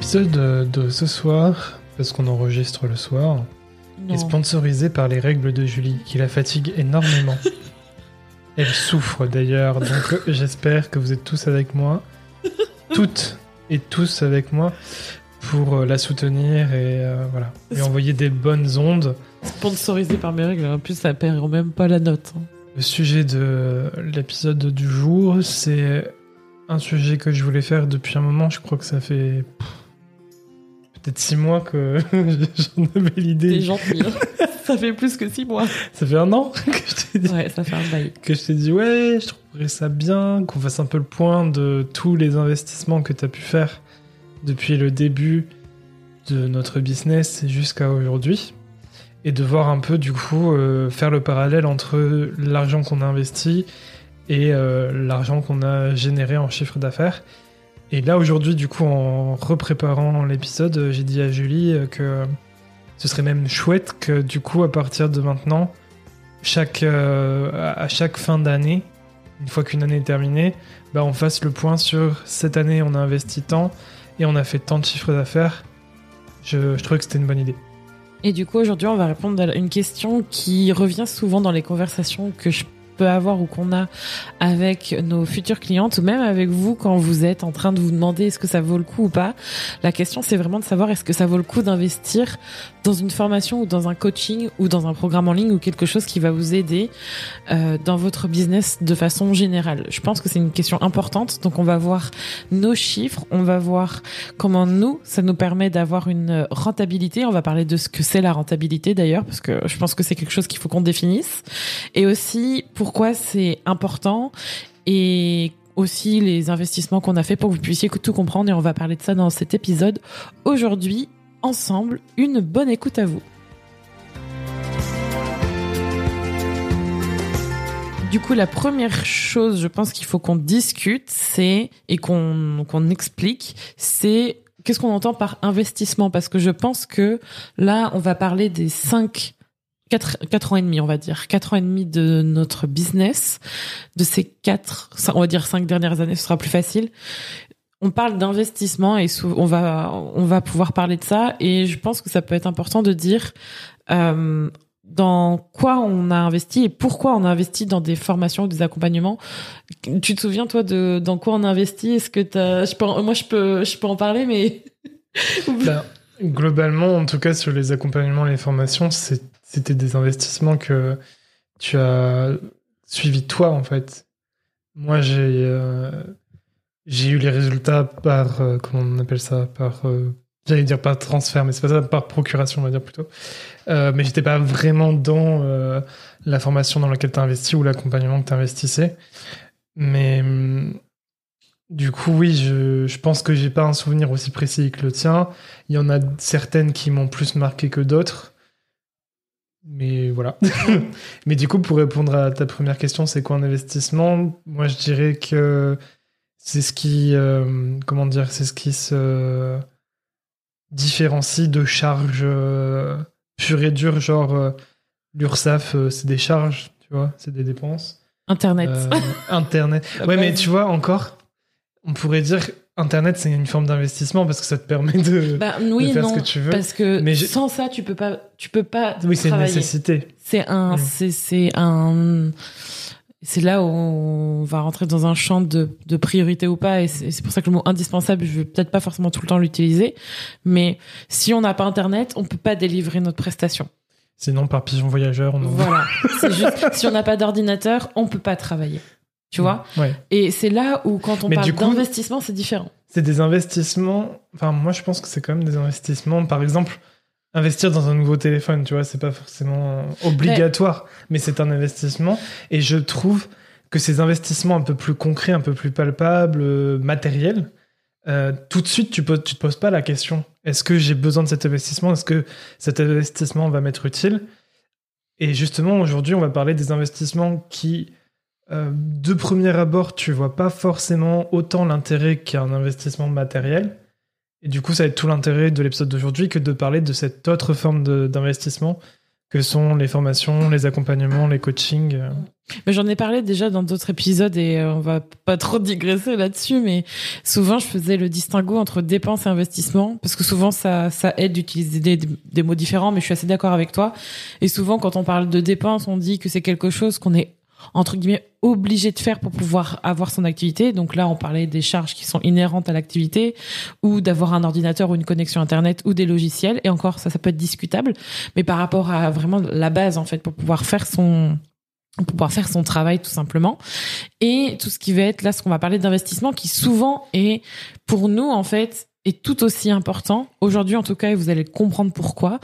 L'épisode de ce soir, parce qu'on enregistre le soir, Non. est sponsorisé par les règles de Julie, qui la fatigue énormément. Elle souffre d'ailleurs, donc j'espère que vous êtes tous avec moi, toutes et tous avec moi, pour euh, la soutenir et euh, voilà, lui envoyer des bonnes ondes. Sponsorisé par mes règles, en plus ça perd même pas la note. hein. Le sujet de l'épisode du jour, c'est un sujet que je voulais faire depuis un moment. Je crois que ça fait peut-être six mois que j'en avais T'es l'idée. gentil. ça fait plus que six mois. Ça fait un an que je t'ai dit, Ouais, ça fait un bail. que je t'ai dit ouais, je trouverais ça bien qu'on fasse un peu le point de tous les investissements que tu as pu faire depuis le début de notre business jusqu'à aujourd'hui. Et de voir un peu du coup euh, faire le parallèle entre l'argent qu'on a investi et euh, l'argent qu'on a généré en chiffre d'affaires. Et là aujourd'hui du coup en repréparant l'épisode, euh, j'ai dit à Julie euh, que ce serait même chouette que du coup à partir de maintenant, chaque, euh, à chaque fin d'année, une fois qu'une année est terminée, bah on fasse le point sur cette année on a investi tant et on a fait tant de chiffres d'affaires. Je, je trouvais que c'était une bonne idée. Et du coup, aujourd'hui, on va répondre à une question qui revient souvent dans les conversations que je peux avoir ou qu'on a avec nos futures clientes ou même avec vous quand vous êtes en train de vous demander est-ce que ça vaut le coup ou pas. La question, c'est vraiment de savoir est-ce que ça vaut le coup d'investir dans une formation ou dans un coaching ou dans un programme en ligne ou quelque chose qui va vous aider euh, dans votre business de façon générale. Je pense que c'est une question importante. Donc, on va voir nos chiffres, on va voir comment nous, ça nous permet d'avoir une rentabilité. On va parler de ce que c'est la rentabilité d'ailleurs, parce que je pense que c'est quelque chose qu'il faut qu'on définisse. Et aussi pourquoi c'est important et aussi les investissements qu'on a fait pour que vous puissiez tout comprendre. Et on va parler de ça dans cet épisode aujourd'hui ensemble. Une bonne écoute à vous. Du coup, la première chose, je pense qu'il faut qu'on discute, c'est et qu'on qu'on explique, c'est qu'est-ce qu'on entend par investissement, parce que je pense que là, on va parler des cinq, quatre, quatre ans et demi, on va dire, quatre ans et demi de notre business, de ces quatre, on va dire cinq dernières années, ce sera plus facile. On parle d'investissement et on va on va pouvoir parler de ça et je pense que ça peut être important de dire euh, dans quoi on a investi et pourquoi on a investi dans des formations ou des accompagnements. Tu te souviens toi de dans quoi on a investi? Est-ce que en- moi je peux je peux en parler mais Bah, globalement, en tout cas sur les accompagnements et les formations, c'est- c'était des investissements que tu as suivi toi en fait. Moi, j'ai euh, eu les résultats par euh, comment on appelle ça par euh, j'allais dire par transfert, mais c'est pas ça par procuration on va dire plutôt. Mais j'étais pas vraiment dans la formation dans laquelle tu investi ou l'accompagnement que tu investissais. Mais hum, du coup, oui, je, je pense que j'ai pas un souvenir aussi précis que le tien. Il y en a certaines qui m'ont plus marqué que d'autres. Mais voilà. Mais du coup, pour répondre à ta première question, c'est quoi un investissement? Moi, je dirais que c'est ce qui, euh, comment dire, c'est ce qui se différencie de charges euh, pures et dures, genre euh, l'URSSAF, euh, c'est des charges, tu vois, c'est des dépenses. internet. Euh, Internet. Ouais, mais tu vois, encore, on pourrait dire Internet, c'est une forme d'investissement parce que ça te permet de, Bah, de faire non ce que tu veux. parce que Mais sans ça tu peux pas tu peux pas Oui, c'est une nécessité. C'est un, Mm. c'est, un, c'est là où on va rentrer dans un champ de, de priorité ou pas, et c'est, pour ça que le mot indispensable, je vais peut-être pas forcément tout le temps l'utiliser, mais si on n'a pas Internet, on peut pas délivrer notre prestation. Sinon, par pigeon voyageur, on en Voilà. juste, si on n'a pas d'ordinateur, on peut pas travailler. Tu vois? Ouais. Et c'est là où, quand on Mais parle d'investissement, c'est différent. C'est des investissements. Enfin, moi, je pense que c'est quand même des investissements. Par exemple, investir dans un nouveau téléphone, tu vois, c'est pas forcément obligatoire, mais c'est un investissement. Et je trouve que ces investissements un peu plus concrets, un peu plus palpables, euh, matériels, euh, tout de suite, tu ne tu te poses pas la question est-ce que j'ai besoin de cet investissement? Est-ce que cet investissement va m'être utile? Et justement, aujourd'hui, on va parler des investissements qui, euh, de premier abord, tu vois pas forcément autant l'intérêt qu'un investissement matériel. Et du coup, ça va être tout l'intérêt de l'épisode d'aujourd'hui que de parler de cette autre forme d'investissement que sont les formations, les accompagnements, les coachings. Euh. Mais j'en ai parlé déjà dans d'autres épisodes et euh, on va pas trop digresser là-dessus, mais souvent je faisais le distinguo entre dépenses et investissement parce que souvent ça, aide d'utiliser des, des mots différents, mais je suis assez d'accord avec toi. Et souvent quand on parle de dépenses, on dit que c'est quelque chose qu'on est entre guillemets obligé de faire pour pouvoir avoir son activité. Donc là, on parlait des charges qui sont inhérentes à l'activité ou d'avoir un ordinateur ou une connexion internet ou des logiciels. Et encore, ça, ça peut être discutable. Mais par rapport à vraiment la base, en fait, pour pouvoir faire son, pour pouvoir faire son travail tout simplement et tout ce qui va être là ce qu'on va parler d'investissement qui souvent est pour nous en fait est tout aussi important, aujourd'hui en tout cas, et vous allez comprendre pourquoi,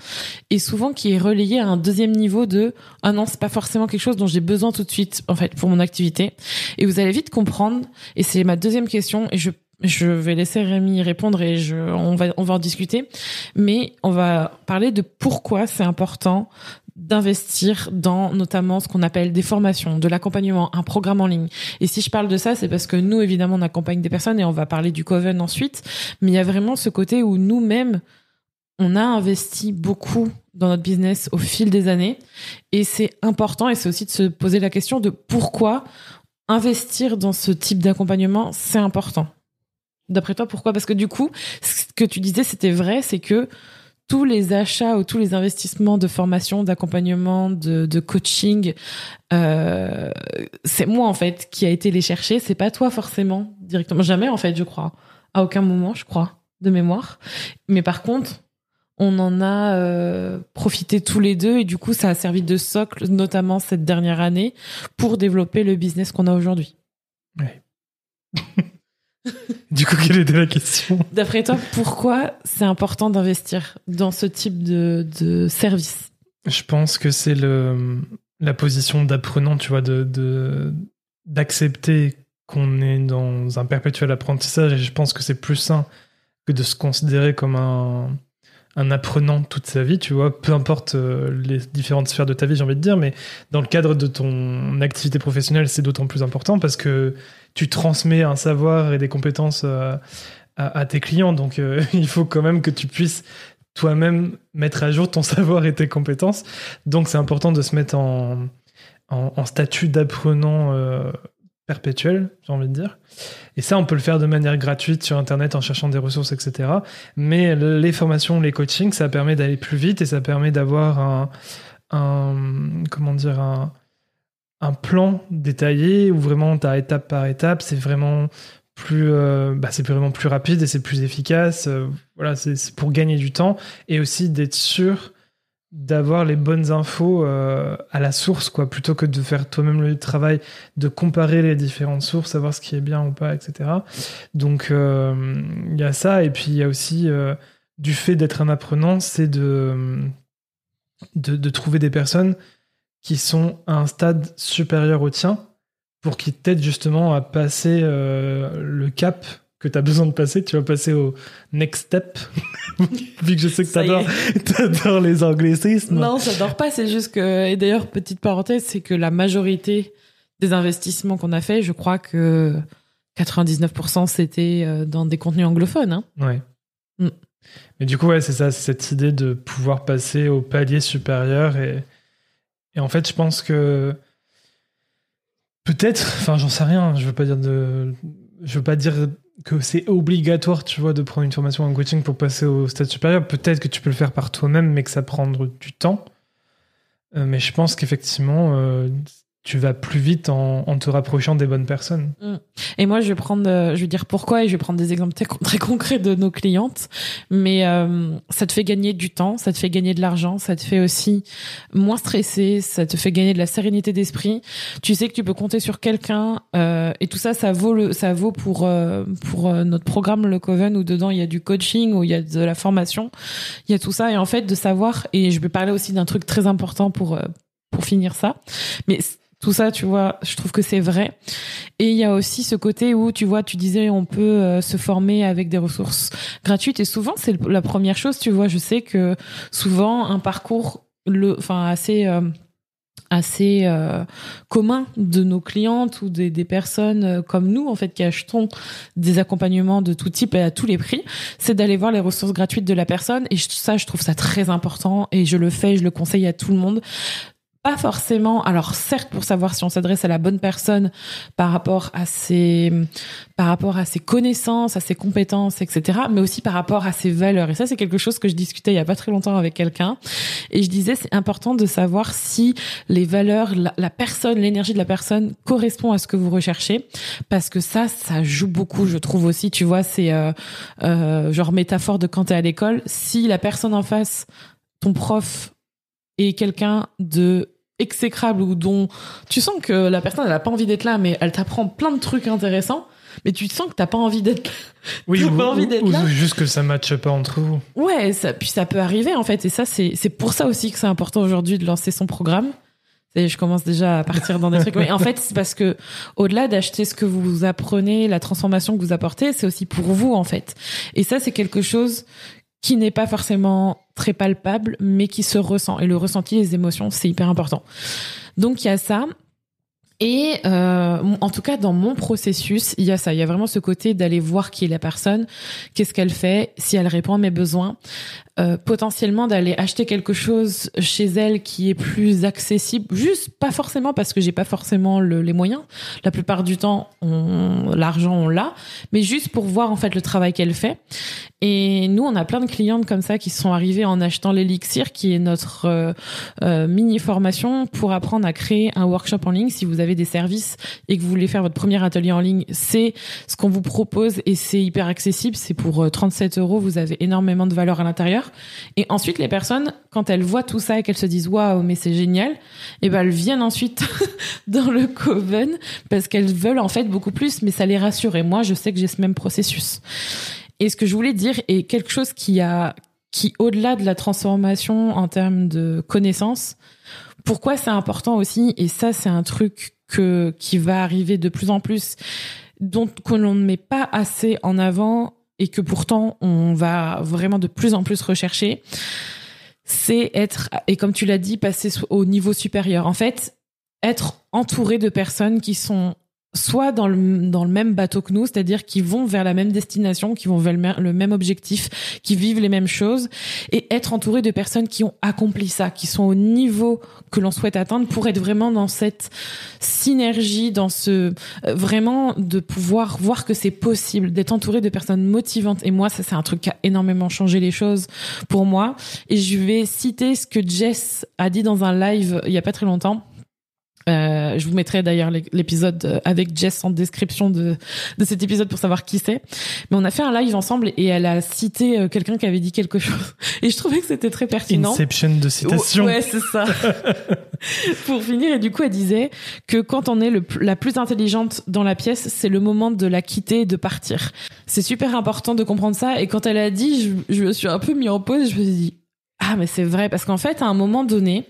et souvent qui est relayé à un deuxième niveau de « Ah non, c'est pas forcément quelque chose dont j'ai besoin tout de suite, en fait, pour mon activité. » Et vous allez vite comprendre, et c'est ma deuxième question, et je je vais laisser Rémi répondre et je, on va, on va en discuter. Mais on va parler de pourquoi c'est important d'investir dans notamment ce qu'on appelle des formations, de l'accompagnement, un programme en ligne. Et si je parle de ça, c'est parce que nous, évidemment, on accompagne des personnes et on va parler du Coven ensuite. Mais il y a vraiment ce côté où nous-mêmes, on a investi beaucoup dans notre business au fil des années. Et c'est important et c'est aussi de se poser la question de pourquoi investir dans ce type d'accompagnement, c'est important. D'après toi, pourquoi? Parce que du coup, ce que tu disais, c'était vrai, c'est que tous les achats ou tous les investissements de formation, d'accompagnement, de, de, coaching, euh, c'est moi en fait qui a été les chercher. C'est pas toi forcément directement. Jamais en fait, je crois. À aucun moment, je crois, de mémoire. Mais par contre, on en a euh, profité tous les deux et du coup, ça a servi de socle, notamment cette dernière année, pour développer le business qu'on a aujourd'hui. Ouais. du coup, quelle était la question? D'après toi, pourquoi c'est important d'investir dans ce type de, de service? Je pense que c'est le la position d'apprenant, tu vois, de d'accepter qu'on est dans un perpétuel apprentissage. Et je pense que c'est plus sain que de se considérer comme un, un apprenant toute sa vie, tu vois, peu importe euh, les différentes sphères de ta vie, j'ai envie de dire, mais dans le cadre de ton activité professionnelle, c'est d'autant plus important parce que tu transmets un savoir et des compétences euh, à, tes clients. Donc, euh, il faut quand même que tu puisses toi-même mettre à jour ton savoir et tes compétences. Donc, c'est important de se mettre en, statut d'apprenant perpétuel, j'ai envie de dire. Et ça, on peut le faire de manière gratuite sur Internet en cherchant des ressources, etc. Mais les formations, les coachings, ça permet d'aller plus vite et ça permet d'avoir un, comment dire, un plan détaillé où vraiment tu as étape par étape, c'est vraiment plus euh, bah, c'est vraiment plus rapide et c'est plus efficace euh, voilà c'est pour gagner du temps et aussi d'être sûr d'avoir les bonnes infos euh, à la source quoi plutôt que de faire toi-même le travail de comparer les différentes sources savoir ce qui est bien ou pas etc donc il y a ça et puis il y a aussi du fait d'être un apprenant c'est de, de, de trouver des personnes qui sont à un stade supérieur au tien pour qu'ils t'aident justement à passer euh, le cap que tu as besoin de passer. Tu vas passer au next step. Vu que je sais que tu adores les anglicismes. Non, j'adore pas. C'est juste que, et d'ailleurs, petite parenthèse, c'est que la majorité des investissements qu'on a fait, je crois que 99% c'était euh, dans des contenus anglophones. Hein. Ouais. Mm. Mais du coup, ouais, c'est ça, cette idée de pouvoir passer au palier supérieur et et en fait, je pense que peut-être, enfin, j'en sais rien. Je veux pas dire de, je veux pas dire que c'est obligatoire, tu vois, de prendre une formation en coaching pour passer au stade supérieur. Peut-être que tu peux le faire par toi-même, mais que ça prendre du temps. Euh, mais je pense qu'effectivement, euh, tu vas plus vite en, te rapprochant des bonnes personnes. Mm. Et moi, je vais prendre, euh, je vais dire pourquoi et je vais prendre des exemples très, concrets de nos clientes. Mais euh, ça te fait gagner du temps, ça te fait gagner de l'argent, ça te fait aussi moins stresser, ça te fait gagner de la sérénité d'esprit. Tu sais que tu peux compter sur quelqu'un euh, et tout ça, ça vaut le, ça vaut pour pour notre programme le Coven où dedans il y a du coaching, où il y a de la formation, il y a tout ça et en fait de savoir et je vais parler aussi d'un truc très important pour pour finir ça, mais tout ça, tu vois, je trouve que c'est vrai. Et il y a aussi ce côté où, tu vois, tu disais, on peut euh, se former avec des ressources gratuites. Et souvent, c'est la première chose, tu vois. Je sais que souvent, un parcours, le, enfin, assez euh, assez euh, commun de nos clientes ou des, personnes comme nous en fait qui achetons des accompagnements de tout type et à tous les prix, c'est d'aller voir les ressources gratuites de la personne et ça je trouve ça très important et je le fais, je le conseille à tout le monde pas forcément. Alors certes, pour savoir si on s'adresse à la bonne personne par rapport à ses, par rapport à ses connaissances, à ses compétences, etc. Mais aussi par rapport à ses valeurs. Et ça, c'est quelque chose que je discutais il y a pas très longtemps avec quelqu'un. Et je disais, c'est important de savoir si les valeurs, la, personne, l'énergie de la personne correspond à ce que vous recherchez, parce que ça, ça joue beaucoup. Je trouve aussi. Tu vois, c'est euh, euh, genre métaphore de quand t'es à l'école. Si la personne en face, ton prof est quelqu'un de exécrable ou dont tu sens que la personne elle a pas envie d'être là mais elle t'apprend plein de trucs intéressants mais tu sens que t'as pas envie d'être oui ou, pas envie d'être là. juste que ça matche pas entre vous. Ouais ça puis ça peut arriver en fait et ça c'est c'est pour ça aussi que c'est important aujourd'hui de lancer son programme. Et je commence déjà à partir dans des trucs. Mais en fait c'est parce que au-delà d'acheter ce que vous apprenez la transformation que vous apportez c'est aussi pour vous en fait. Et ça c'est quelque chose qui n'est pas forcément très palpable, mais qui se ressent. Et le ressenti, les émotions, c'est hyper important. Donc il y a ça. Et euh, en tout cas, dans mon processus, il y a ça. Il y a vraiment ce côté d'aller voir qui est la personne, qu'est-ce qu'elle fait, si elle répond à mes besoins, euh, potentiellement d'aller acheter quelque chose chez elle qui est plus accessible, juste pas forcément parce que j'ai pas forcément les moyens. La plupart du temps, l'argent on l'a, mais juste pour voir en fait le travail qu'elle fait. Et nous, on a plein de clientes comme ça qui sont arrivées en achetant l'élixir, qui est notre euh, euh, mini formation pour apprendre à créer un workshop en ligne. Si vous avez des services et que vous voulez faire votre premier atelier en ligne, c'est ce qu'on vous propose et c'est hyper accessible. C'est pour 37 euros. Vous avez énormément de valeur à l'intérieur. Et ensuite, les personnes, quand elles voient tout ça et qu'elles se disent waouh, mais c'est génial, et eh ben elles viennent ensuite dans le coven parce qu'elles veulent en fait beaucoup plus, mais ça les rassure. Et moi, je sais que j'ai ce même processus. Et ce que je voulais dire est quelque chose qui a, qui au-delà de la transformation en termes de connaissances, pourquoi c'est important aussi, et ça c'est un truc que qui va arriver de plus en plus, dont que l'on ne met pas assez en avant et que pourtant on va vraiment de plus en plus rechercher, c'est être, et comme tu l'as dit, passer au niveau supérieur. En fait, être entouré de personnes qui sont soit dans le, dans le même bateau que nous, c'est-à-dire qui vont vers la même destination, qui vont vers le même objectif, qui vivent les mêmes choses, et être entouré de personnes qui ont accompli ça, qui sont au niveau que l'on souhaite atteindre pour être vraiment dans cette synergie, dans ce euh, vraiment de pouvoir voir que c'est possible, d'être entouré de personnes motivantes. Et moi, ça c'est un truc qui a énormément changé les choses pour moi. Et je vais citer ce que Jess a dit dans un live il y a pas très longtemps euh, je vous mettrai d'ailleurs l'épisode euh, avec Jess en description de, de cet épisode pour savoir qui c'est. Mais on a fait un live ensemble et elle a cité euh, quelqu'un qui avait dit quelque chose. Et je trouvais que c'était très pertinent. Inception de citation. Ouais, c'est ça. pour finir, et du coup, elle disait que quand on est le, la plus intelligente dans la pièce, c'est le moment de la quitter et de partir. C'est super important de comprendre ça. Et quand elle a dit, je, je me suis un peu mis en pause, je me suis dit, ah, mais c'est vrai, parce qu'en fait, à un moment donné,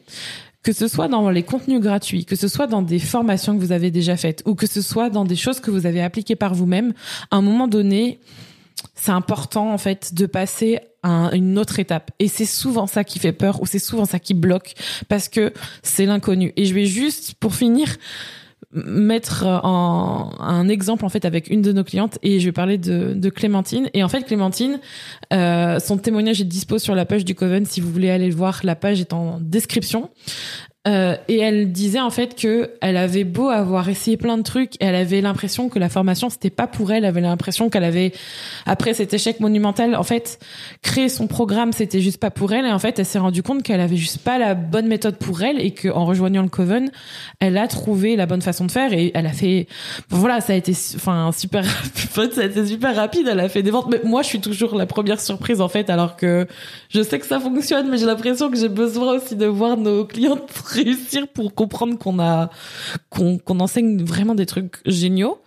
que ce soit dans les contenus gratuits, que ce soit dans des formations que vous avez déjà faites, ou que ce soit dans des choses que vous avez appliquées par vous-même, à un moment donné, c'est important en fait de passer à une autre étape. Et c'est souvent ça qui fait peur, ou c'est souvent ça qui bloque, parce que c'est l'inconnu. Et je vais juste, pour finir, mettre en, un exemple en fait avec une de nos clientes et je vais parler de, de Clémentine. Et en fait Clémentine euh, son témoignage est dispo sur la page du Coven. Si vous voulez aller le voir la page est en description euh, et elle disait en fait que elle avait beau avoir essayé plein de trucs, elle avait l'impression que la formation c'était pas pour elle. Elle avait l'impression qu'elle avait après cet échec monumental, en fait, créer son programme c'était juste pas pour elle. Et en fait, elle s'est rendue compte qu'elle avait juste pas la bonne méthode pour elle et qu'en rejoignant le Coven, elle a trouvé la bonne façon de faire et elle a fait. voilà, ça a été enfin super. ça a été super rapide. Elle a fait des ventes. Mais moi, je suis toujours la première surprise en fait, alors que je sais que ça fonctionne, mais j'ai l'impression que j'ai besoin aussi de voir nos clients réussir pour comprendre qu'on a qu'on qu'on enseigne vraiment des trucs géniaux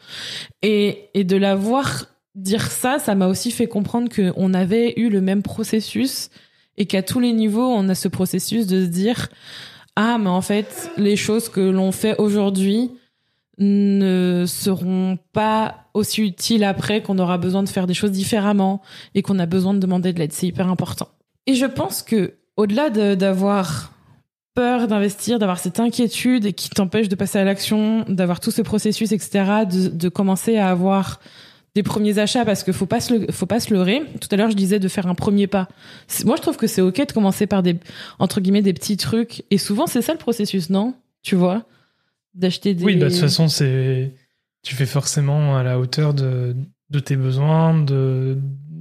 et et de la voir dire ça, ça m'a aussi fait comprendre que on avait eu le même processus et qu'à tous les niveaux, on a ce processus de se dire ah mais en fait les choses que l'on fait aujourd'hui ne seront pas aussi utiles après qu'on aura besoin de faire des choses différemment et qu'on a besoin de demander de l'aide. C'est hyper important. Et je pense que au-delà de- d'avoir peur d'investir, d'avoir cette inquiétude et qui t'empêche de passer à l'action, d'avoir tout ce processus, etc., de, de commencer à avoir des premiers achats parce que faut pas se le- faut pas se leurrer. Tout à l'heure, je disais de faire un premier pas. Moi, je trouve que c'est ok de commencer par des entre guillemets des petits trucs et souvent c'est ça le processus, non? Tu vois, d'acheter des. Oui, bah, de toute façon, c'est tu fais forcément à la hauteur de, de tes besoins, de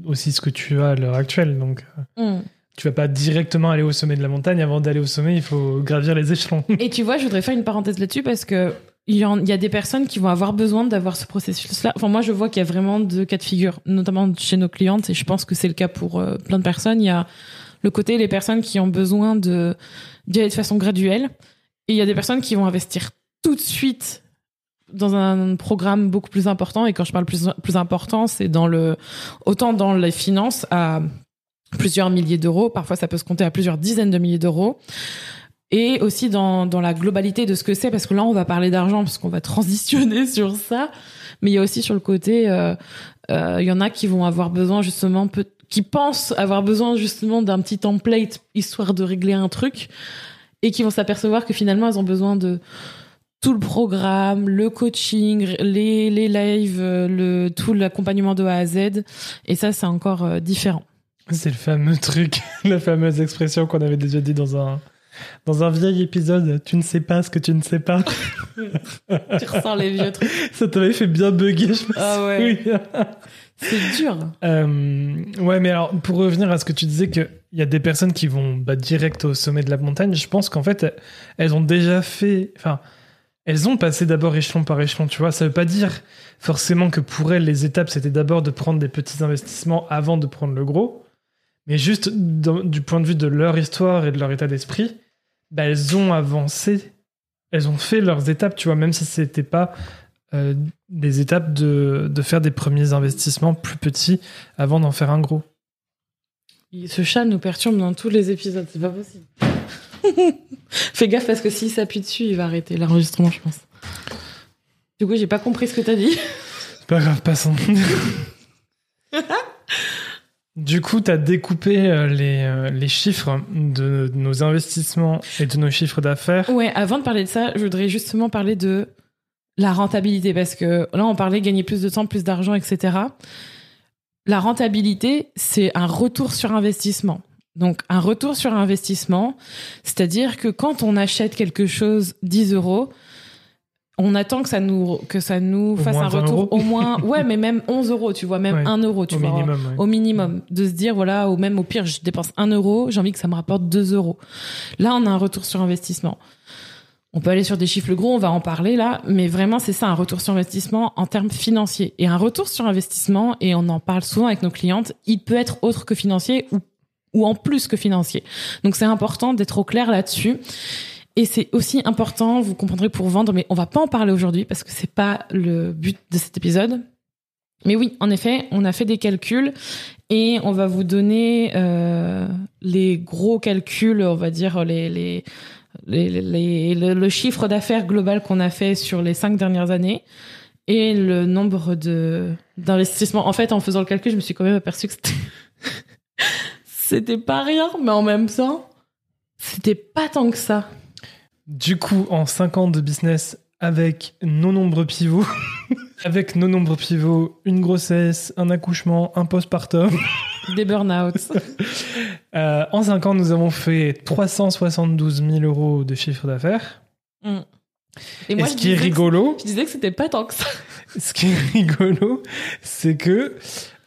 aussi ce que tu as à l'heure actuelle. Donc, euh, Hmm. Tu vas pas directement aller au sommet de la montagne. Avant d'aller au sommet, il faut gravir les échelons. Et tu vois, je voudrais faire une parenthèse là-dessus parce que il y, a des personnes qui vont avoir besoin d'avoir ce processus-là. Enfin, moi, je vois qu'il y a vraiment deux cas de figure, notamment chez nos clientes, et je pense que c'est le cas pour euh, plein de personnes. Il y a le côté les personnes qui ont besoin de d'y aller de façon graduelle, et il y a des personnes qui vont investir tout de suite dans un programme beaucoup plus important. Et quand je parle plus plus important, c'est dans le autant dans les finances à plusieurs milliers d'euros. Parfois, ça peut se compter à plusieurs dizaines de milliers d'euros et aussi dans, dans la globalité de ce que c'est, parce que là, on va parler d'argent, parce qu'on va transitionner sur ça, mais il y a aussi sur le côté, euh, euh, il y en a qui vont avoir besoin justement, peu, qui pensent avoir besoin justement d'un petit template, histoire de régler un truc, et qui vont s'apercevoir que finalement, elles ont besoin de tout le programme, le coaching, les, les lives, euh, le, tout l'accompagnement de A à Z, et ça, c'est encore euh, différent. C'est le fameux truc, la fameuse expression qu'on avait déjà dit dans un, dans un vieil épisode. Tu ne sais pas ce que tu ne sais pas. tu ressens les vieux trucs. Ça t'avait fait bien bugger, je me Ah ouais. C'est dur. Euh, ouais, mais alors, pour revenir à ce que tu disais, qu'il y a des personnes qui vont bah, direct au sommet de la montagne, je pense qu'en fait, elles ont déjà fait. Enfin, elles ont passé d'abord échelon par échelon, tu vois. Ça veut pas dire forcément que pour elles, les étapes, c'était d'abord de prendre des petits investissements avant de prendre le gros. Mais juste dans- du point de vue de leur histoire et de leur état d'esprit, bah, elles ont avancé. Elles ont fait leurs étapes, tu vois, même si c'était pas euh, des étapes de, de faire des premiers investissements plus petits avant d'en faire un gros. Ce chat nous perturbe dans tous les épisodes, c'est pas possible. Fais gaffe parce que s'il s'appuie dessus, il va arrêter l'enregistrement, je pense. Du coup, j'ai pas compris ce que t'as dit. C'est pas grave, passons. du coup, tu as découpé euh, les, euh, les chiffres de nos investissements et de nos chiffres d'affaires. Ouais, avant de parler de ça, je voudrais justement parler de la rentabilité parce que là, on parlait gagner plus de temps, plus d'argent, etc. La rentabilité, c'est un retour sur investissement. Donc, un retour sur investissement, c'est-à-dire que quand on achète quelque chose 10 euros, on attend que ça nous, que ça nous fasse un 20 retour. euros. au moins, ouais, mais même 11 euros, tu vois, même Ouais, 1 euro, tu au vois. minimum. ouais. au minimum. De se dire voilà ou même au pire je dépense 1 euro j'ai envie que ça me rapporte 2 euros. Là on a un retour sur investissement. On peut aller sur des chiffres gros on va en parler là mais vraiment c'est ça un retour sur investissement en termes financiers. Et un retour sur investissement et on en parle souvent avec nos clientes il peut être autre que financier ou ou en plus que financier. Donc c'est important d'être au clair là-dessus et c'est aussi important, vous comprendrez pour vendre, mais on va pas en parler aujourd'hui parce que c'est pas le but de cet épisode. Mais oui, en effet, on a fait des calculs et on va vous donner euh, les gros calculs, on va dire le chiffre d'affaires global qu'on a fait sur les cinq dernières années et le nombre de d'investissements. En fait, en faisant le calcul, je me suis quand même aperçu que c'était c'était pas rien, mais en même temps, c'était pas tant que ça. Du coup, en 5 ans de business avec nos nombreux pivots, avec nos nombreux pivots, une grossesse, un accouchement, un postpartum, Des burn-out. euh, en 5 ans, nous avons fait 372 000 euros de chiffre d'affaires. Mm. Et Et moi, ce je qui est disais que- rigolo, je disais que c'était pas tant que ça. ce qui est rigolo, c'est que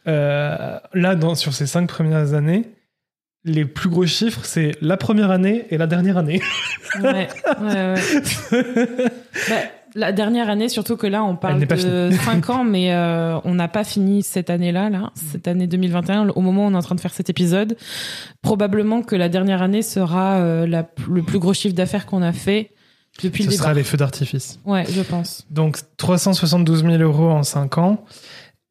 euh, là, dans, sur ces cinq premières années, les plus gros chiffres, c'est la première année et la dernière année. Ouais, ouais, ouais. Bah, la dernière année, surtout que là, on parle de 5 ans, mais euh, on n'a pas fini cette année-là, là, cette année 2021, au moment où on est en train de faire cet épisode. Probablement que la dernière année sera euh, la, le plus gros chiffre d'affaires qu'on a fait depuis Ce le sera les feux d'artifice. Ouais, je pense. Donc 372 000 euros en 5 ans.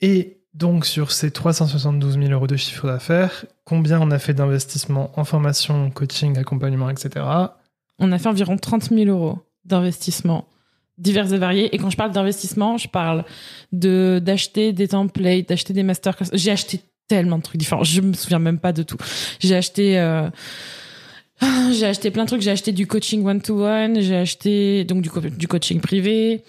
Et donc sur ces 372 000 euros de chiffre d'affaires, combien on a fait d'investissement en formation, coaching, accompagnement, etc. on a fait environ 30 000 euros d'investissement divers et variés. Et quand je parle d'investissement, je parle de d'acheter des templates, d'acheter des masterclass. J'ai acheté tellement de trucs différents. Je me souviens même pas de tout. J'ai acheté euh, plein de trucs. J'ai acheté du coaching one to one. J'ai acheté donc du coaching privé.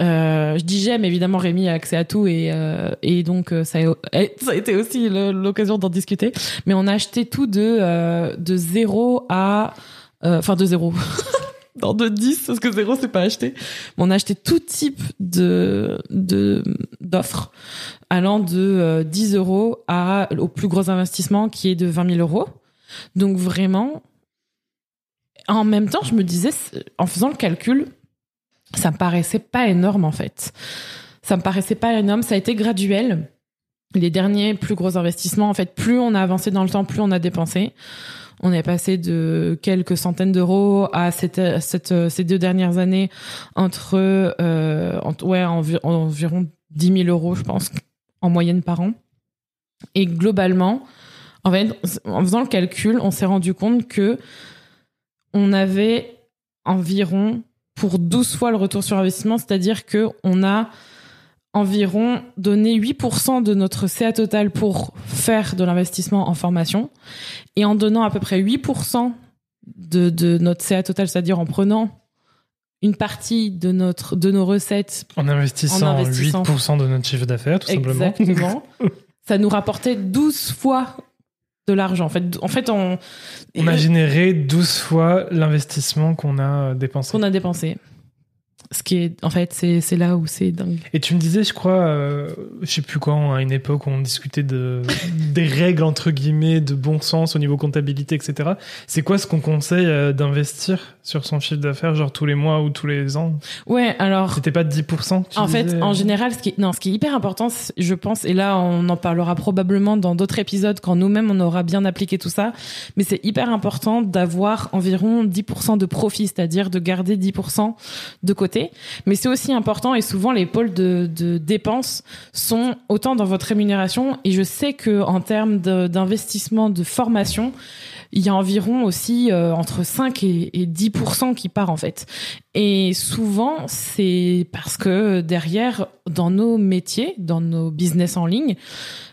Euh, je dis j'aime évidemment Rémi a accès à tout et euh, et donc euh, ça a, eh, ça a été aussi l'occasion d'en discuter. Mais on a acheté tout de euh, de zéro à enfin de zéro. dans de 10 parce que zéro c'est pas acheté. on a acheté tout type de de d'offres allant de 10 euros à au plus gros investissement qui est de 20 000 euros. Donc vraiment, en même temps, je me disais, en faisant le calcul, ça me paraissait pas énorme en fait. Ça me paraissait pas énorme, ça a été graduel. Les derniers plus gros investissements, en fait, plus on a avancé dans le temps, plus on a dépensé. On est passé de quelques centaines d'euros à cette, cette, ces deux dernières années entre, euh, ouais, environ 10 000 euros, je pense, en moyenne par an. Et globalement, en en faisant le calcul, on s'est rendu compte que on avait environ pour 12 fois le retour sur investissement, c'est-à-dire que on a environ donné 8% de notre CA total pour faire de l'investissement en formation et en donnant à peu près 8% de, de notre CA total, c'est-à-dire en prenant une partie de notre de nos recettes en investissant, 8% de notre chiffre d'affaires tout simplement. Exactement. ça nous rapportait 12 fois de l'argent. En fait, en fait on, on a généré 12 fois l'investissement qu'on a dépensé. Qu'on a dépensé. Ce qui est, en fait, c'est là où c'est dingue. Et tu me disais, je crois, euh, je sais plus quand, à une époque où on discutait de, des règles, entre guillemets, de bon sens au niveau comptabilité, etc. C'est quoi ce qu'on conseille euh, d'investir sur son chiffre d'affaires, genre tous les mois ou tous les ans? Ouais, alors. C'était pas 10% En fait, en général, ce qui, non, ce qui est hyper important, je pense, et là, on en parlera probablement dans d'autres épisodes quand nous-mêmes on aura bien appliqué tout ça, mais c'est hyper important d'avoir environ 10% de profit, c'est-à-dire de garder 10% de côté mais c'est aussi important et souvent les pôles de, dépenses sont autant dans votre rémunération et je sais que en termes d'investissement de, formation, il y a environ aussi euh, entre 5 et, 10% qui part en fait. Et souvent, c'est parce que derrière, dans nos métiers, dans nos business en ligne,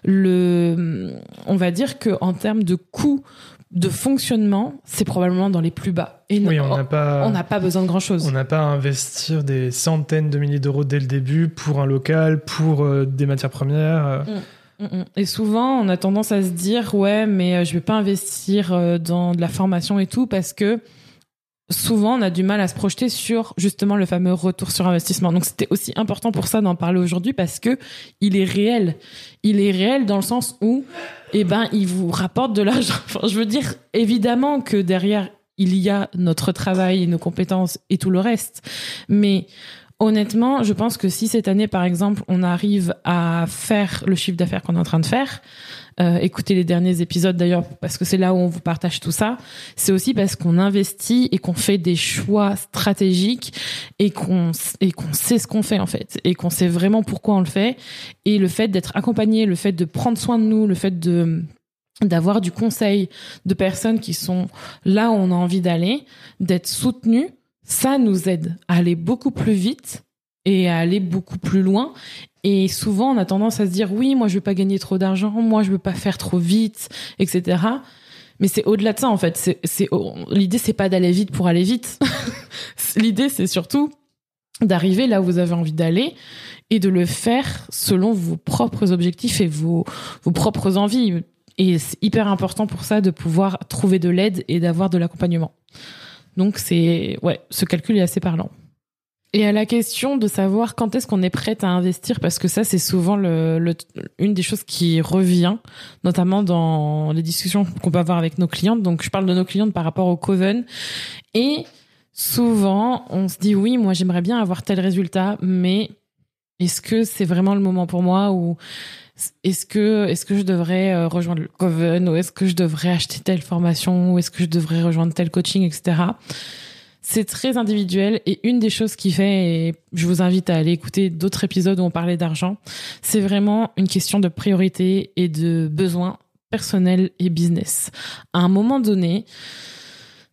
le, on va dire que en termes de coûts de fonctionnement, c'est probablement dans les plus bas. Et oui, on n'a pas, besoin de grand chose. On n'a pas à investir des centaines de milliers d'euros dès le début pour un local, pour euh, des matières premières. Euh. Mm, mm, mm. Et souvent, on a tendance à se dire, ouais, mais euh, je vais pas investir dans de la formation et tout parce que souvent on a du mal à se projeter sur justement le fameux retour sur investissement. Donc c'était aussi important pour ça d'en parler aujourd'hui parce que il est réel. Il est réel dans le sens où eh ben il vous rapporte de l'argent. Enfin, je veux dire évidemment que derrière il y a notre travail et nos compétences et tout le reste. Mais honnêtement, je pense que si cette année par exemple, on arrive à faire le chiffre d'affaires qu'on est en train de faire, euh, écoutez les derniers épisodes d'ailleurs parce que c'est là où on vous partage tout ça. C'est aussi parce qu'on investit et qu'on fait des choix stratégiques et qu'on et qu'on sait ce qu'on fait en fait. Et qu'on sait vraiment pourquoi on le fait. Et le fait d'être accompagné, le fait de prendre soin de nous, le fait de d'avoir du conseil de personnes qui sont là où on a envie d'aller, d'être soutenu, ça nous aide à aller beaucoup plus vite et à aller beaucoup plus loin et souvent, on a tendance à se dire oui, moi je veux pas gagner trop d'argent, moi je veux pas faire trop vite, etc. Mais c'est au-delà de ça en fait. C'est, c'est l'idée, c'est pas d'aller vite pour aller vite. l'idée, c'est surtout d'arriver là où vous avez envie d'aller et de le faire selon vos propres objectifs et vos, vos propres envies. Et c'est hyper important pour ça de pouvoir trouver de l'aide et d'avoir de l'accompagnement. Donc c'est ouais, ce calcul est assez parlant. Et à la question de savoir quand est-ce qu'on est prête à investir, parce que ça c'est souvent le, une des choses qui revient, notamment dans les discussions qu'on peut avoir avec nos clientes. Donc je parle de nos clientes par rapport au Coven. Et souvent on se dit oui, moi j'aimerais bien avoir tel résultat, mais est-ce que c'est vraiment le moment pour moi ou est-ce que est-ce que je devrais euh, rejoindre le Coven ou est-ce que je devrais acheter telle formation ou est-ce que je devrais rejoindre tel coaching, etc. C'est très individuel et une des choses qui fait, et je vous invite à aller écouter d'autres épisodes où on parlait d'argent, c'est vraiment une question de priorité et de besoins personnels et business. À un moment donné,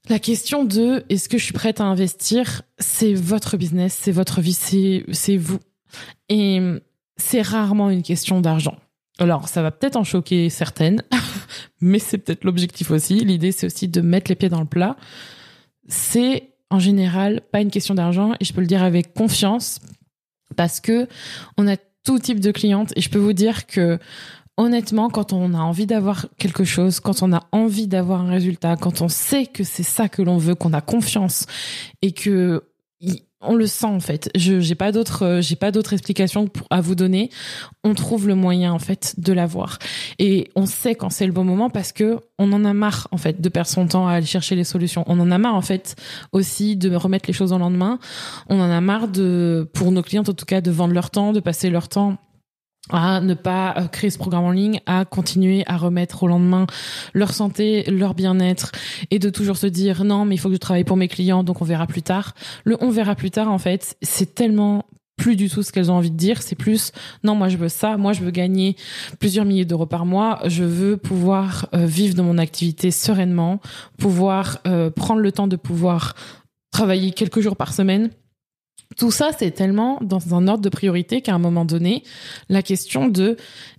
La question de est-ce que je suis prête à investir, c'est votre business, c'est votre vie, c'est vous. Et c'est rarement une question d'argent. Alors, ça va peut-être en choquer certaines, mais c'est peut-être l'objectif aussi. L'idée, c'est aussi de mettre les pieds dans le plat. C'est en général pas une question d'argent et je peux le dire avec confiance parce que on a tout type de clientes et je peux vous dire que honnêtement, quand on a envie d'avoir quelque chose, quand on a envie d'avoir un résultat, quand on sait que c'est ça que l'on veut, qu'on a confiance et que on le sent en fait. Je j'ai pas d'autre euh, j'ai pas d'autre explication à vous donner. On trouve le moyen en fait de l'avoir et on sait quand c'est le bon moment parce que on en a marre en fait de perdre son temps à aller chercher les solutions. On en a marre en fait aussi de remettre les choses au lendemain. On en a marre de pour nos clientes en tout cas de vendre leur temps, de passer leur temps à ne pas euh, créer ce programme en ligne, à continuer à remettre au lendemain leur santé, leur bien-être et de toujours se dire non mais il faut que je travaille pour mes clients donc on verra plus tard. Le on verra plus tard en fait c'est tellement plus du tout ce qu'elles ont envie de dire, c'est plus non moi je veux ça, moi je veux gagner plusieurs milliers d'euros par mois, je veux pouvoir euh, vivre de mon activité sereinement, pouvoir euh, prendre le temps de pouvoir travailler quelques jours par semaine tout ça, c'est tellement dans un ordre de priorité qu'à un moment donné, la question de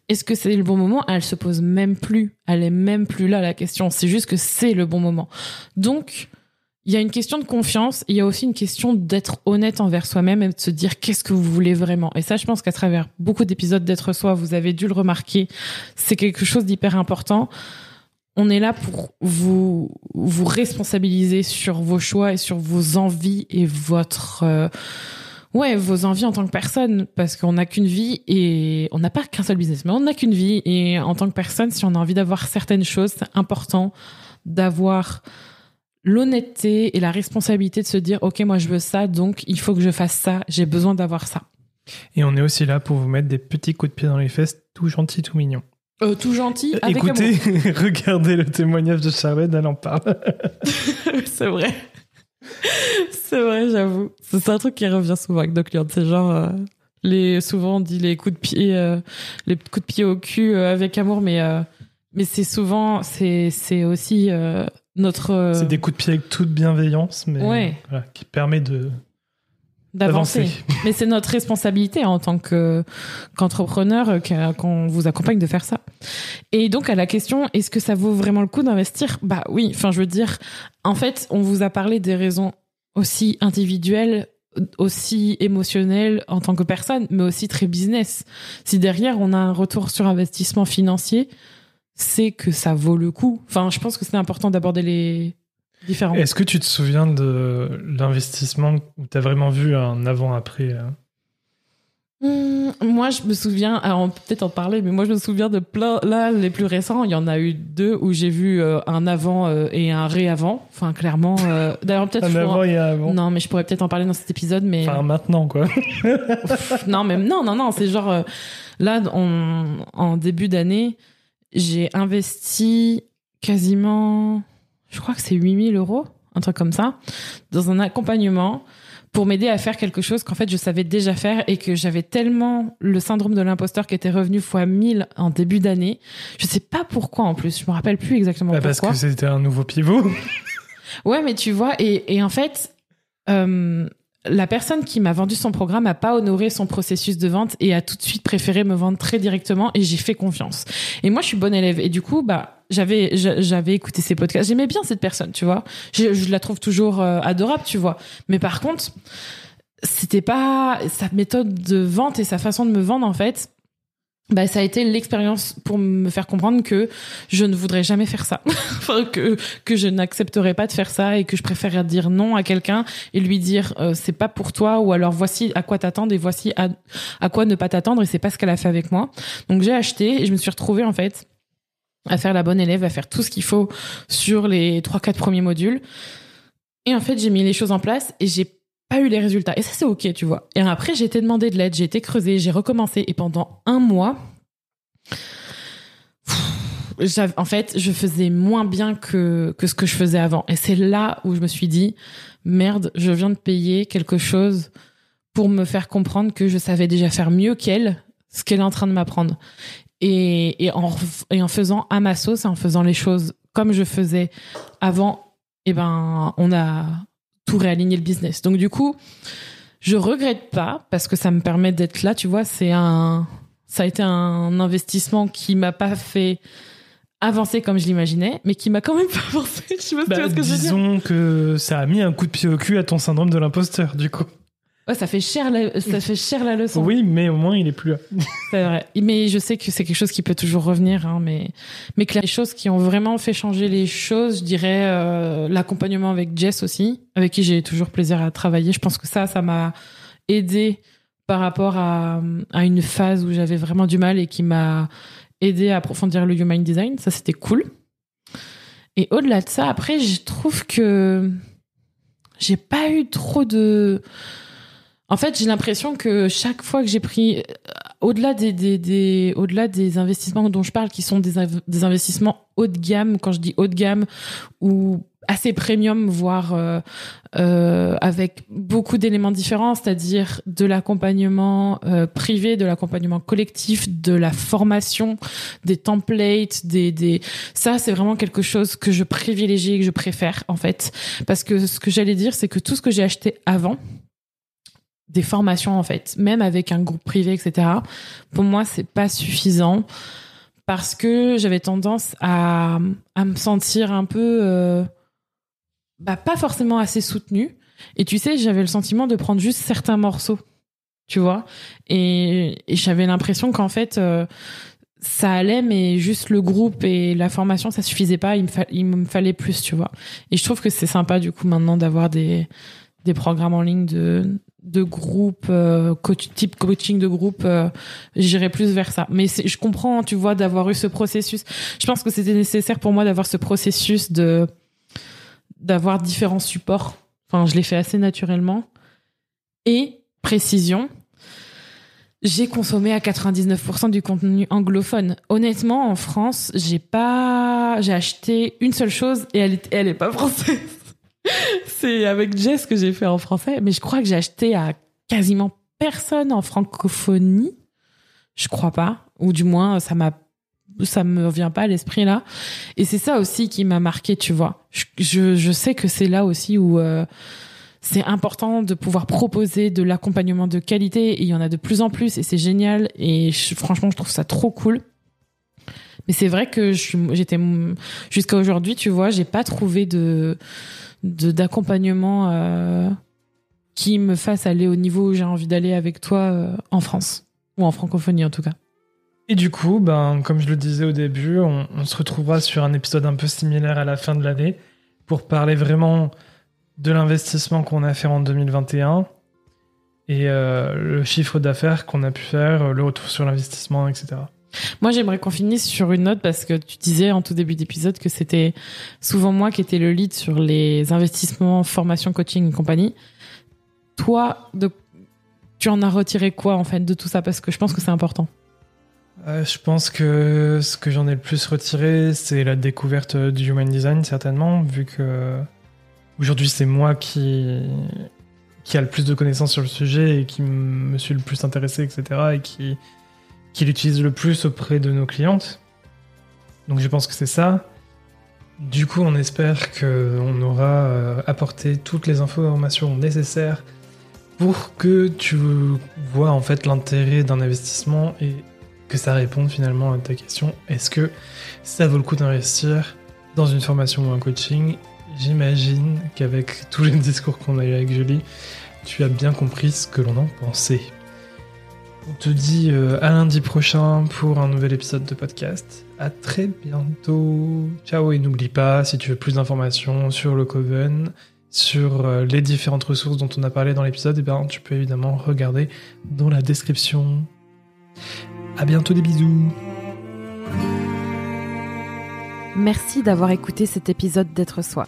est-ce que c'est le bon moment, elle se pose même plus. Elle est même plus là, la question. C'est juste que c'est le bon moment. Donc, il y a une question de confiance, il y a aussi une question d'être honnête envers soi-même et de se dire qu'est-ce que vous voulez vraiment. Et ça, je pense qu'à travers beaucoup d'épisodes d'être soi, vous avez dû le remarquer, c'est quelque chose d'hyper important on est là pour vous vous responsabiliser sur vos choix et sur vos envies et votre euh, ouais vos envies en tant que personne. Parce qu'on n'a qu'une vie et on n'a pas qu'un seul business mais on n'a qu'une vie. Et en tant que personne si on a envie d'avoir certaines choses c'est important d'avoir l'honnêteté et la responsabilité de se dire ok moi je veux ça donc il faut que je fasse ça. J'ai besoin d'avoir ça. Et on est aussi là pour vous mettre des petits coups de pied dans les fesses tout gentils tout mignons euh, tout gentil. Avec Écoutez, regardez le témoignage de Charlotte, elle en parle. c'est vrai. C'est vrai, j'avoue. C'est un truc qui revient souvent avec nos clients. C'est genre, euh, les, souvent on dit les coups de pied, euh, les coups de pied au cul avec amour, mais, mais c'est souvent, c'est, c'est aussi notre. C'est des coups de pied avec toute bienveillance, mais ouais. qui permet de, d'avancer. Mais c'est notre responsabilité en tant que qu'entrepreneur qu'on vous accompagne de faire ça. Et donc à la question, est-ce que ça vaut vraiment le coup d'investir? Bah oui. Enfin, je veux dire, en fait, on vous a parlé des raisons aussi individuelles aussi émotionnelles en tant que personne, mais aussi très business. Si derrière on a un retour sur investissement financier, c'est que ça vaut le coup. Enfin, je pense que c'est important d'aborder les est-ce que tu te souviens de l'investissement où tu as vraiment vu un avant-après euh mmh, moi, je me souviens, alors peut-être en parler, mais moi je me souviens de plein, là, les plus récents, il y en a eu deux où j'ai vu euh, un avant euh, et un ré-avant. Enfin, clairement. D'ailleurs, peut-être. un avant et un avant. Non, mais je pourrais peut-être en parler dans cet épisode, mais. Enfin, maintenant, quoi. non, mais non, non, non, c'est genre, là, en début d'année, j'ai investi quasiment je crois que c'est 8000 euros, un truc comme ça, dans un accompagnement pour m'aider à faire quelque chose qu'en fait je savais déjà faire et que j'avais tellement le syndrome de l'imposteur qui était revenu fois 1000 en début d'année. Je sais pas pourquoi en plus, je me rappelle plus exactement bah pourquoi. Parce que c'était un nouveau pivot. ouais, mais tu vois, et, et en fait, euh, la personne qui m'a vendu son programme a pas honoré son processus de vente et a tout de suite préféré me vendre très directement et j'ai fait confiance. Et moi, je suis bonne élève et du coup, bah, j'avais j'avais écouté ses podcasts. J'aimais bien cette personne, tu vois. Je, la trouve toujours euh, adorable, tu vois. Mais par contre, c'était pas sa méthode de vente et sa façon de me vendre en fait bah, ça a été l'expérience pour me faire comprendre que je ne voudrais jamais faire ça. enfin, que, que je n'accepterais pas de faire ça et que je préférerais dire non à quelqu'un et lui dire euh, c'est pas pour toi ou alors voici à quoi t'attendre et voici à, à quoi ne pas t'attendre et c'est pas ce qu'elle a fait avec moi. Donc j'ai acheté et je me suis retrouvée en fait à faire la bonne élève, à faire tout ce qu'il faut sur les trois quatre premiers modules. Et en fait, j'ai mis les choses en place et j'ai pas eu les résultats. Et ça, c'est OK, tu vois. Et après, j'ai été demandé de l'aide, j'ai été creusée, j'ai recommencé. Et pendant un mois, en fait, je faisais moins bien que, que ce que je faisais avant. Et c'est là où je me suis dit, merde, je viens de payer quelque chose pour me faire comprendre que je savais déjà faire mieux qu'elle, ce qu'elle est en train de m'apprendre. Et, et, en, et en faisant à ma sauce, en faisant les choses comme je faisais avant, et ben on a tout réaligné le business. Donc du coup, je regrette pas parce que ça me permet d'être là, tu vois, c'est un ça a été un investissement qui m'a pas fait avancer comme je l'imaginais, mais qui m'a quand même fait avancer. Je sais pas Bah, ce que je veux dire. disons que ça a mis un coup de pied au cul à ton syndrome de l'imposteur, du coup. Ouais, ça fait cher la, ça fait cher la leçon. Oui, mais au moins il est plus là. C'est vrai. Mais je sais que c'est quelque chose qui peut toujours revenir. Hein, mais mais que les choses qui ont vraiment fait changer les choses, je dirais euh, l'accompagnement avec Jess aussi, avec qui j'ai toujours plaisir à travailler. Je pense que ça, ça m'a aidé par rapport à, à une phase où j'avais vraiment du mal et qui m'a aidé à approfondir le human design. Ça, c'était cool. Et au-delà de ça, après, je trouve que j'ai pas eu trop de. En fait, j'ai l'impression que chaque fois que j'ai pris, euh, au-delà des, des, des- au-delà des investissements dont je parle, qui sont des, des investissements haut de gamme, quand je dis haut de gamme ou assez premium, voire euh, euh, avec beaucoup d'éléments différents, c'est-à-dire de l'accompagnement euh, privé, de l'accompagnement collectif, de la formation, des templates, des, des... ça c'est vraiment quelque chose que je privilégie et que je préfère en fait, parce que ce que j'allais dire, c'est que tout ce que j'ai acheté avant des formations en fait, même avec un groupe privé, etc. Pour moi, c'est pas suffisant parce que j'avais tendance à, à me sentir un peu, euh, bah, pas forcément assez soutenue. Et tu sais, j'avais le sentiment de prendre juste certains morceaux, tu vois. Et, et j'avais l'impression qu'en fait, euh, ça allait, mais juste le groupe et la formation, ça suffisait pas. Il me, il me fallait plus, tu vois. Et je trouve que c'est sympa du coup maintenant d'avoir des des programmes en ligne de de groupe euh, type coaching de groupe euh, j'irai plus vers ça mais je comprends tu vois d'avoir eu ce processus je pense que c'était nécessaire pour moi d'avoir ce processus de d'avoir différents supports enfin je l'ai fait assez naturellement et précision j'ai consommé à 99% du contenu anglophone. Honnêtement, en France, j'ai pas, j'ai acheté une seule chose et elle est, elle est pas française. C'est avec Jess que j'ai fait en français, mais je crois que j'ai acheté à quasiment personne en francophonie. Je crois pas, ou du moins ça m'a, ça me vient pas à l'esprit là. Et c'est ça aussi qui m'a marqué, tu vois. Je, sais que c'est là aussi où euh, c'est important de pouvoir proposer de l'accompagnement de qualité. Et il y en a de plus en plus et c'est génial. Et franchement, je trouve ça trop cool. Mais c'est vrai que j'étais jusqu'à aujourd'hui, tu vois, j'ai pas trouvé de- d'accompagnement euh, qui me fasse aller au niveau où j'ai envie d'aller avec toi euh, en France ou en francophonie en tout cas. Et du coup, ben, comme je le disais au début, on, se retrouvera sur un épisode un peu similaire à la fin de l'année pour parler vraiment de l'investissement qu'on a fait en 2021 et euh, le chiffre d'affaires qu'on a pu faire, le retour sur l'investissement, etc. Moi, j'aimerais qu'on finisse sur une note parce que tu disais en tout début d'épisode que c'était souvent moi qui étais le lead sur les investissements, formation, coaching et compagnie. Toi, tu en as retiré quoi en fait de tout ça? Parce que je pense que c'est important. Euh, je pense que ce que j'en ai le plus retiré, c'est la découverte du human design, certainement, vu que aujourd'hui c'est moi qui qui a le plus de connaissances sur le sujet et qui me suis le plus intéressé, etc. et qui qui l'utilise le plus auprès de nos clientes. Donc je pense que c'est ça. Du coup, on espère que on aura euh, apporté toutes les informations nécessaires pour que tu vois en fait l'intérêt d'un investissement et que ça réponde finalement à ta question. Est-ce que ça vaut le coup d'investir dans une formation ou un coaching? J'imagine qu'avec tous les discours qu'on a eu avec Julie, tu as bien compris ce que l'on en pensait. On te dit euh, à lundi prochain pour un nouvel épisode de podcast. À très bientôt. Ciao et n'oublie pas, si tu veux plus d'informations sur le Coven, sur euh, les différentes ressources dont on a parlé dans l'épisode, eh ben, tu peux évidemment regarder dans la description. À bientôt des bisous. Merci d'avoir écouté cet épisode d'être soi.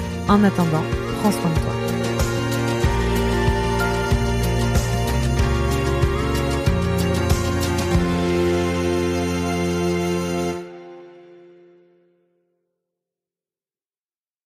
En attendant, prends soin de toi.